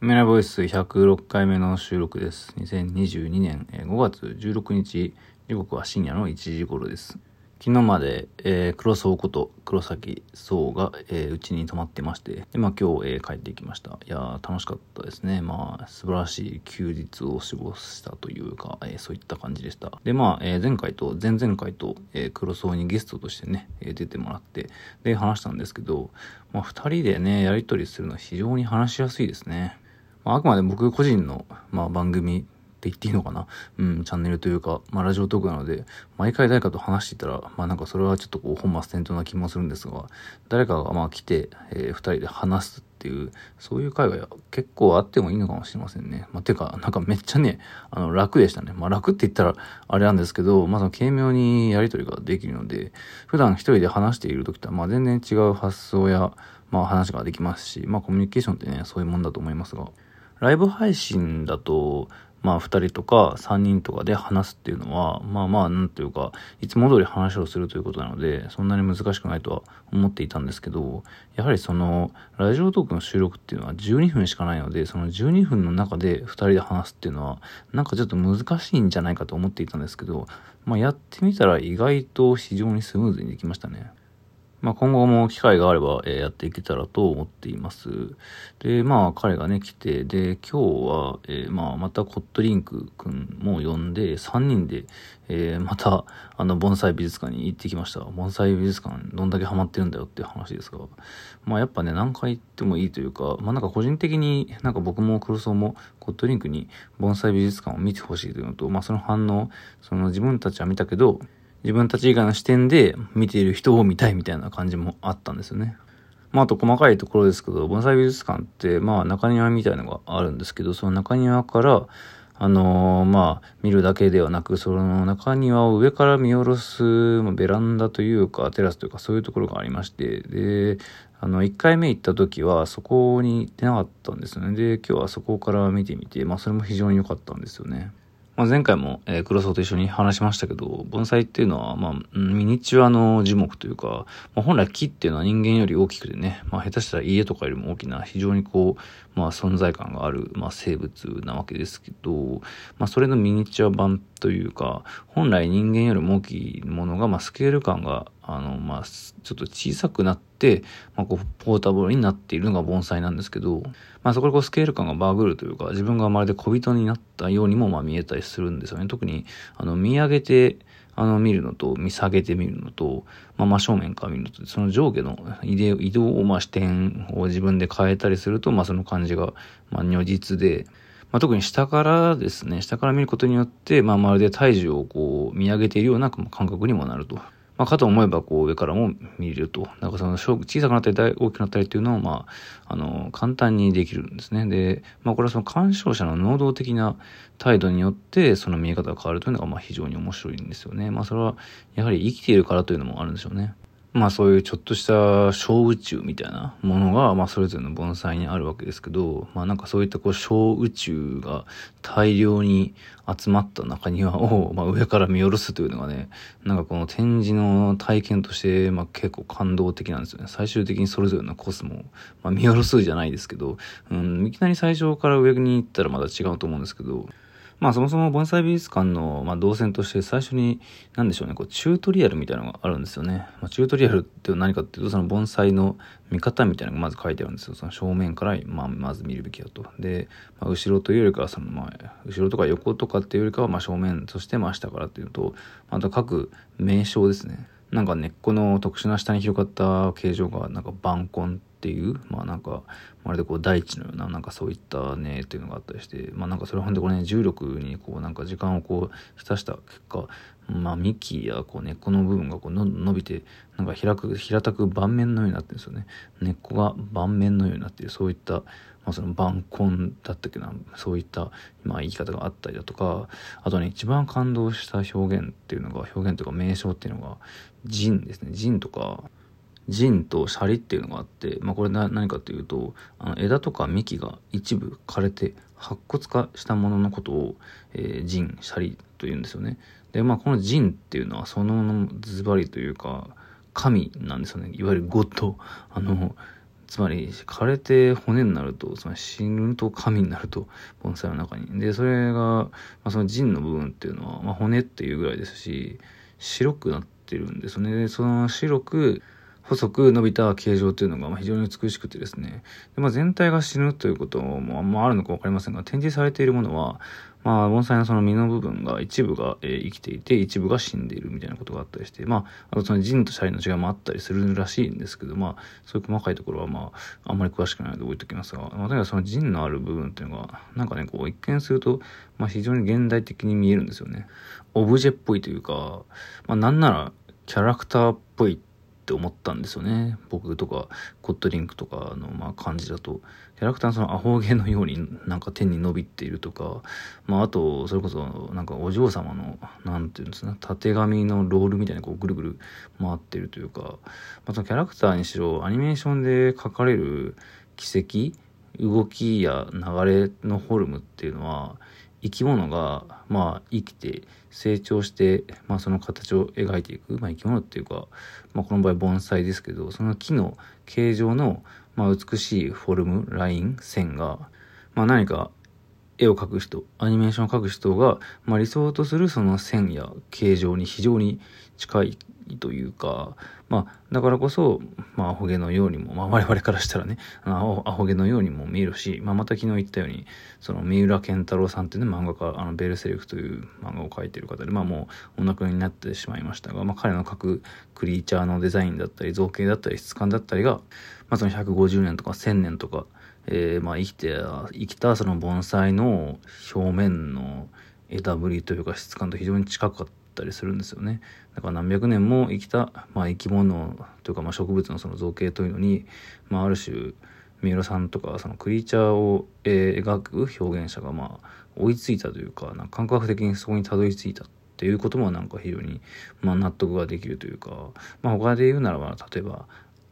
メラボイス106回目の収録です。2022年5月16日、時刻は深夜の1時頃です。昨日まで、えー、黒荘こと黒崎荘が、えー、うちに泊まってまして、で、まあ今日、えー、帰ってきました。いや楽しかったですね。まあ素晴らしい休日を過ごしたというか、えー、そういった感じでした。で、まあ、えー、前回と前々回と、えー、黒荘にゲストとしてね、えー、出てもらって、で、話したんですけど、まあ二人でね、やりとりするのは非常に話しやすいですね。まあ、あくまで僕個人の、まあ、番組って言っていいのかな？うん、チャンネルというか、まあ、ラジオトークなので、毎回誰かと話していたら、まあ、なんかそれはちょっとこう、本末転倒な気もするんですが、誰かがまあ来て、えー、二人で話すっていう、そういう会話結構あってもいいのかもしれませんね。まあ、てか、なんかめっちゃね、あの、楽でしたね。まあ、楽って言ったらあれなんですけど、まあ、その軽妙にやりとりができるので、普段一人で話している時とは、まあ、全然違う発想や、まあ、話ができますし、まあ、コミュニケーションってね、そういうもんだと思いますが、ライブ配信だと、まあ二人とか三人とかで話すっていうのは、まあまあなんていうか、いつも通り話をするということなので、そんなに難しくないとは思っていたんですけど、やはりその、ラジオトークの収録っていうのは12分しかないので、その12分の中で二人で話すっていうのは、なんかちょっと難しいんじゃないかと思っていたんですけど、まあやってみたら意外と非常にスムーズにできましたね。まあ、今後も機会があれば、えー、やっていけたらと思っています。で、まあ、彼がね、来て、で、今日は、えー、まあ、またコットリンクくんも呼んで、3人で、えー、また、あの、盆栽美術館に行ってきました。盆栽美術館、どんだけハマってるんだよっていう話ですが、まあ、やっぱね、何回行ってもいいというか、まあ、なんか個人的になんか僕も黒荘もコットリンクに盆栽美術館を見てほしいというのと、まあ、その反応、その自分たちは見たけど、自分たち以外の視点で見ている人を見たいみたいな感じもあったんですよね。まあ、あと細かいところですけど、盆栽美術館って、まあ、中庭みたいのがあるんですけど、その中庭から、あのー、まあ、見るだけではなく、その中庭を上から見下ろす、まあ、ベランダというか、テラスというか、そういうところがありまして、で、あの、1回目行った時は、そこに行ってなかったんですよね。で、今日はそこから見てみて、まあ、それも非常に良かったんですよね。まあ、前回も、えー、黒沢と一緒に話しましたけど、盆栽っていうのは、まあ、ミニチュアの樹木というか、まあ、本来木っていうのは人間より大きくてね、まあ、下手したら家とかよりも大きな、非常にこう、まあ、存在感がある、まあ、生物なわけですけど、まあ、それのミニチュア版というか、本来人間よりも大きいものが、まあ、スケール感があの、まあ、ちょっと小さくなって、まあ、こう、ポータブルになっているのが盆栽なんですけど、まあ、そこでこう、スケール感がバグるというか、自分がまるで小人になったようにも、まあ、見えたりするんですよね。特に、あの、見上げて、あの、見るのと、見下げてみるのと、まあ、真正面から見るのと、その上下の移動を、まあ、視点を自分で変えたりすると、まあ、その感じが、まあ、如実で、まあ、特に下からですね、下から見ることによって、まあ、まるで体重をこう、見上げているような感覚にもなると。まあ、かと思えば、こう、上からも見ると。なんかその、小さくなったり大きくなったりっていうのを、まあ、あの、簡単にできるんですね。で、まあ、これはその鑑賞者の能動的な態度によって、その見え方が変わるというのが、まあ、非常に面白いんですよね。まあ、それは、やはり生きているからというのもあるんでしょうね。まあそういうちょっとした小宇宙みたいなものが、まあそれぞれの盆栽にあるわけですけど、まあなんかそういったこう小宇宙が大量に集まった中庭を、まあ上から見下ろすというのがね、なんかこの展示の体験として、まあ結構感動的なんですよね。最終的にそれぞれのコスモを、まあ見下ろすじゃないですけど、うん、いきなり最初から上に行ったらまた違うと思うんですけど、まあそもそも盆栽美術館の、まあ、動線として最初に、なんでしょうね、こう、チュートリアルみたいなのがあるんですよね。まあ、チュートリアルって何かっていうと、その盆栽の見方みたいなのがまず書いてあるんですよ。その正面から、まあ、まず見るべきだと。で、まあ、後ろというよりかは、その、まあ、後ろとか横とかっていうよりかは、まあ、正面、そして、まあ、下からっていうと、また各名称ですね。なんか根っこの特殊な下に広がった形状が、なんか板根っていう、まあなんか、まるでこう大地のような、なんかそういったね、っていうのがあったりして、まあなんかそれほんでこれね、重力にこうなんか時間をこう浸した結果、まあ幹やこう根っこの部分がこうの伸びて、なんか開く、平たく盤面のようになってるんですよね。根っこが盤面のようになってる、そういった、まあその盤根だったっけな、そういった、まあ言い方があったりだとか、あとね、一番感動した表現っていうのが、表現というか名称っていうのが、陣ですね。陣とか、陣とシャリっていうのがあって、まあ、これ何かっていうとあの枝とか幹が一部枯れて白骨化したもののことを、えー、陣シャリというんですよね。でまあこの陣っていうのはそのものズバリというか神なんですよね。いわゆるゴッド。あのつまり枯れて骨になるとつまり死ぬと神になると盆栽の中に。でそれが、まあ、その腎の部分っていうのは、まあ、骨っていうぐらいですし白くなってるんですね。その白く細く伸びた形状というのが非常に美しくてですね、でまあ、全体が死ぬということもあんまあるのか分かりませんが、展示されているものは、まあ、盆栽のその実の部分が一部が、えー、生きていて、一部が死んでいるみたいなことがあったりして、まあ、あとその腎とシャリの違いもあったりするらしいんですけど、まあ、そういう細かいところはまあ、あんまり詳しくないので置いときますが、まあ、とにかくその腎のある部分っていうのが、なんかね、こう一見すると、まあ非常に現代的に見えるんですよね。オブジェっぽいというか、まあなんならキャラクターっぽいって思ったんですよね。僕とか、コットリンクとかの、まあ、感じだと、キャラクターのそのアホ毛のようになんか天に伸びているとか、まあ、あと、それこそ、なんかお嬢様の、なんていうんですか、縦紙のロールみたいにこうぐるぐる回ってるというか、まあ、そのキャラクターにしろ、アニメーションで描かれる奇跡、動きや流れのフォルムっていうのは、生き物が、まあ、生きて成長して、まあ、その形を描いていく、まあ、生き物っていうか、まあ、この場合盆栽ですけどその木の形状の、まあ、美しいフォルムライン線が、まあ、何か絵を描く人アニメーションを描く人が、まあ、理想とするその線や形状に非常に近いというか、まあ、だからこそ、まあ、アホ毛のようにも、まあ、我々からしたらね、アホ毛のようにも見えるし、まあ、また昨日言ったように、その、三浦健太郎さんっていうね、漫画家、あの、ベルセルクという漫画を描いている方で、まあ、もう、お亡くなりになってしまいましたが、まあ、彼の描くクリーチャーのデザインだったり、造形だったり、質感だったりが、まあ、その150年とか1000年とか、えー、まあ、生きて、生きたその盆栽の表面の枝ぶりというか質感と非常に近かったりするんですよね。だから何百年も生きた、まあ、生き物というかまあ植物のその造形というのに、まあ、ある種三浦さんとかそのクリーチャーを、え、描く表現者がまあ追いついたというかなんか感覚的にそこにたどり着いたっていうこともなんか非常に、まあ、納得ができるというか、まあ、他で言うならば例えば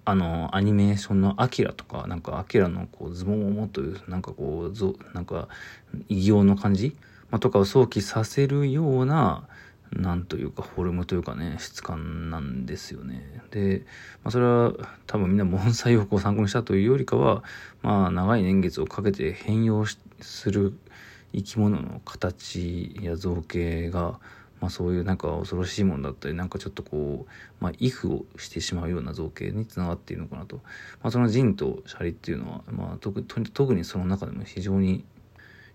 あのアニメーションの「アキラとかなんかアキラのこうズボンを持というなんかこうぞなんか異形の感じ、まあ、とかを想起させるようななんというかフォルムというかね質感なんですよね。で、まあ、それは多分みんな盆栽をこう参考にしたというよりかはまあ長い年月をかけて変容する生き物の形や造形がまあ、そういうなんか恐ろしいものだったりなんかちょっとこう、まあ、イフをしてしまうような造形につながっているのかなと、まあ、そのジンとシャリっていうのは、まあ、特特にその中でも非常に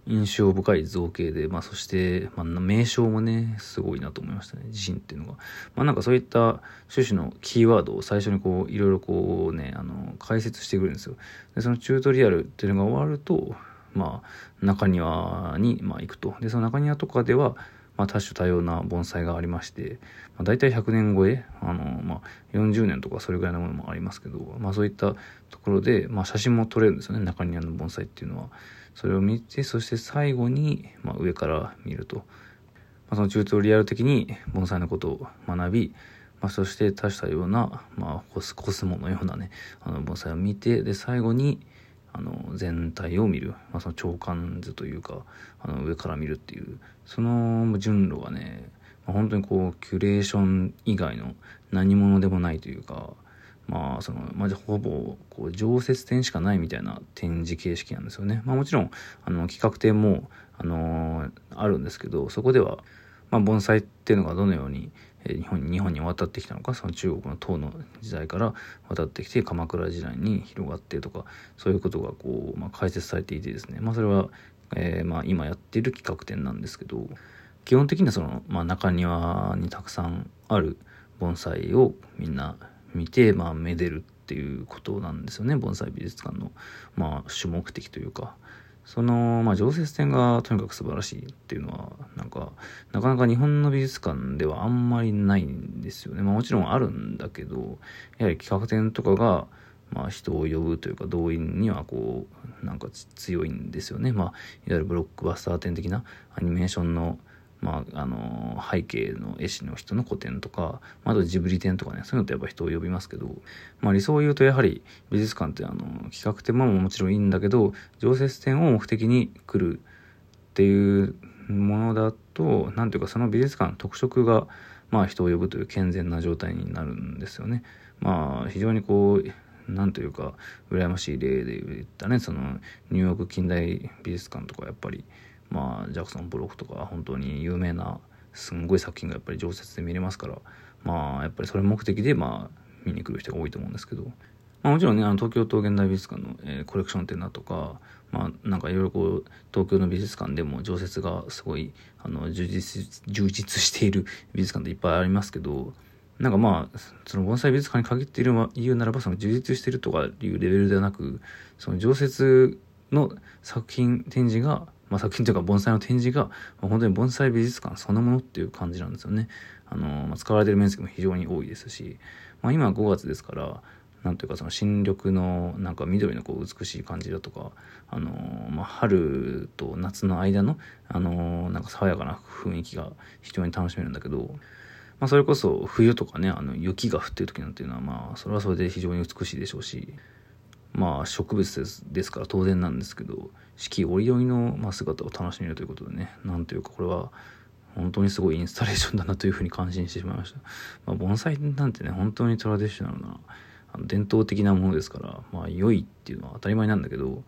印象深い造形で、まあ、そして、まあ、名称もね、すごいなと思いましたね。地震っていうのが。まあ、なんかそういった趣旨のキーワードを最初にこう、いろいろこうね、あの、解説してくるんですよ。で、そのチュートリアルっていうのが終わると、まあ、中庭に、まあ、行くと。で、その中庭とかでは、まあ、多種多様な盆栽がありまして、まあ、大体100年超え、あの、まあ、40年とかそれぐらいのものもありますけど、まあ、そういったところで、まあ、写真も撮れるんですよね、中庭の盆栽っていうのは。それを見て、そして最後に、まあ、上から見ると。まあ、そのチュートリアル的に盆栽のことを学び、まあ、そして多種多様な、まあ、コスコスモのようなね、あの盆栽を見て、で、最後に、あの全体を見る、まあ、その長官図というかあの上から見るっていうその順路がね、まあ、本当にこうキュレーション以外の何者でもないというかまあそのまあ、ほぼこう常設展しかないみたいな展示形式なんですよね。まあ、もちろんあの企画展もあの、あるんですけどそこでは、まあ、盆栽っていうのがどのように日本に日本に渡ってきたのかその中国の唐の時代から渡ってきて鎌倉時代に広がってとかそういうことがこう、まあ、解説されていてですね、まあ、それは、えー、まあ、今やっている企画展なんですけど基本的にはその、まあ、中庭にたくさんある盆栽をみんな見て、まあ、めでるっていうことなんですよね盆栽美術館の、まあ、主目的というか。その、まあ、常設展がとにかく素晴らしいっていうのは、なんか、なかなか日本の美術館ではあんまりないんですよね。まあ、もちろんあるんだけど、やはり企画展とかが、まあ、人を呼ぶというか動員にはこうなんか強いんですよね。まあ、いわゆるブロックバスター展的なアニメーションのまあ、あの背景の絵師の人の個展とか、あとジブリ展とかねそういうのってやっぱ人を呼びますけど、まあ、理想を言うとやはり美術館ってあの企画展ももちろんいいんだけど常設展を目的に来るっていうものだと何ていうかその美術館の特色がまあ人を呼ぶという健全な状態になるんですよね。まあ非常にこうなんというか羨ましい例で言ったねそのニューヨーク近代美術館とかやっぱりまあジャクソン・ブロックとか本当に有名なすんごい作品がやっぱり常設で見れますからまあやっぱりそれ目的でまあ見に来る人が多いと思うんですけど、まあ、もちろんねあの東京都現代美術館の、えー、コレクション展だとかまあなんかいろいろこう東京の美術館でも常設がすごいあの充実充実している美術館っていっぱいありますけどなんかまあ、その盆栽美術館に限っている言うならば、その充実してるとかいうレベルではなく、その常設の作品展示が、まあ作品というか盆栽の展示が、まあ、本当に盆栽美術館そのものっていう感じなんですよね。あの、まあ、使われてる面積も非常に多いですし、まあ今は5月ですから、なんというかその新緑のなんか緑のこう美しい感じだとか、あのまあ、春と夏の間の、あのなんか爽やかな雰囲気が非常に楽しめるんだけど、まあ、それこそ冬とかね、あの雪が降ってる時なんていうのは、まあ、それはそれで非常に美しいでしょうし、まあ、植物ですですから当然なんですけど、四季折々の、まあ、姿を楽しめるということでね、なんというかこれは、本当にすごいインスタレーションだなというふうに感心してしまいました。まあ、盆栽なんてね、本当にトラディショナルな、あの伝統的なものですから、まあ、良いっていうのは当たり前なんだけど、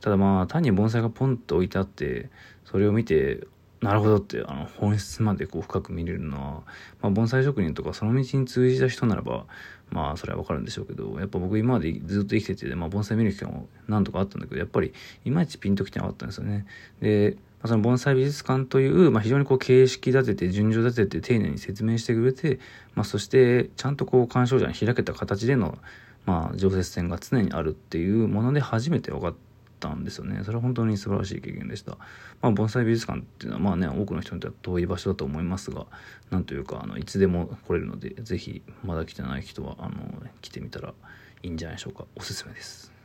ただまあ、単に盆栽がポンと置いてあって、それを見て、なるほどってあの本質までこう深く見れるのは、まあ、盆栽職人とかその道に通じた人ならばまあそれはわかるんでしょうけどやっぱ僕今までずっと生きてて、まあ、盆栽見る機会も何とかあったんだけどやっぱりいまいちピンときてなかったんですよね。でその盆栽美術館という、まあ、非常にこう形式立てて順序立てて丁寧に説明してくれて、まあ、そしてちゃんとこう鑑賞者に開けた形での、まあ、常設展が常にあるっていうもので初めて分かっったんですよね。それは本当に素晴らしい経験でした。まあ、盆栽美術館っていうのはまあね、多くの人にとっては遠い場所だと思いますが、なんというか、あの、いつでも来れるので、是非まだ来てない人は、あの、来てみたらいいんじゃないでしょうか。おすすめです。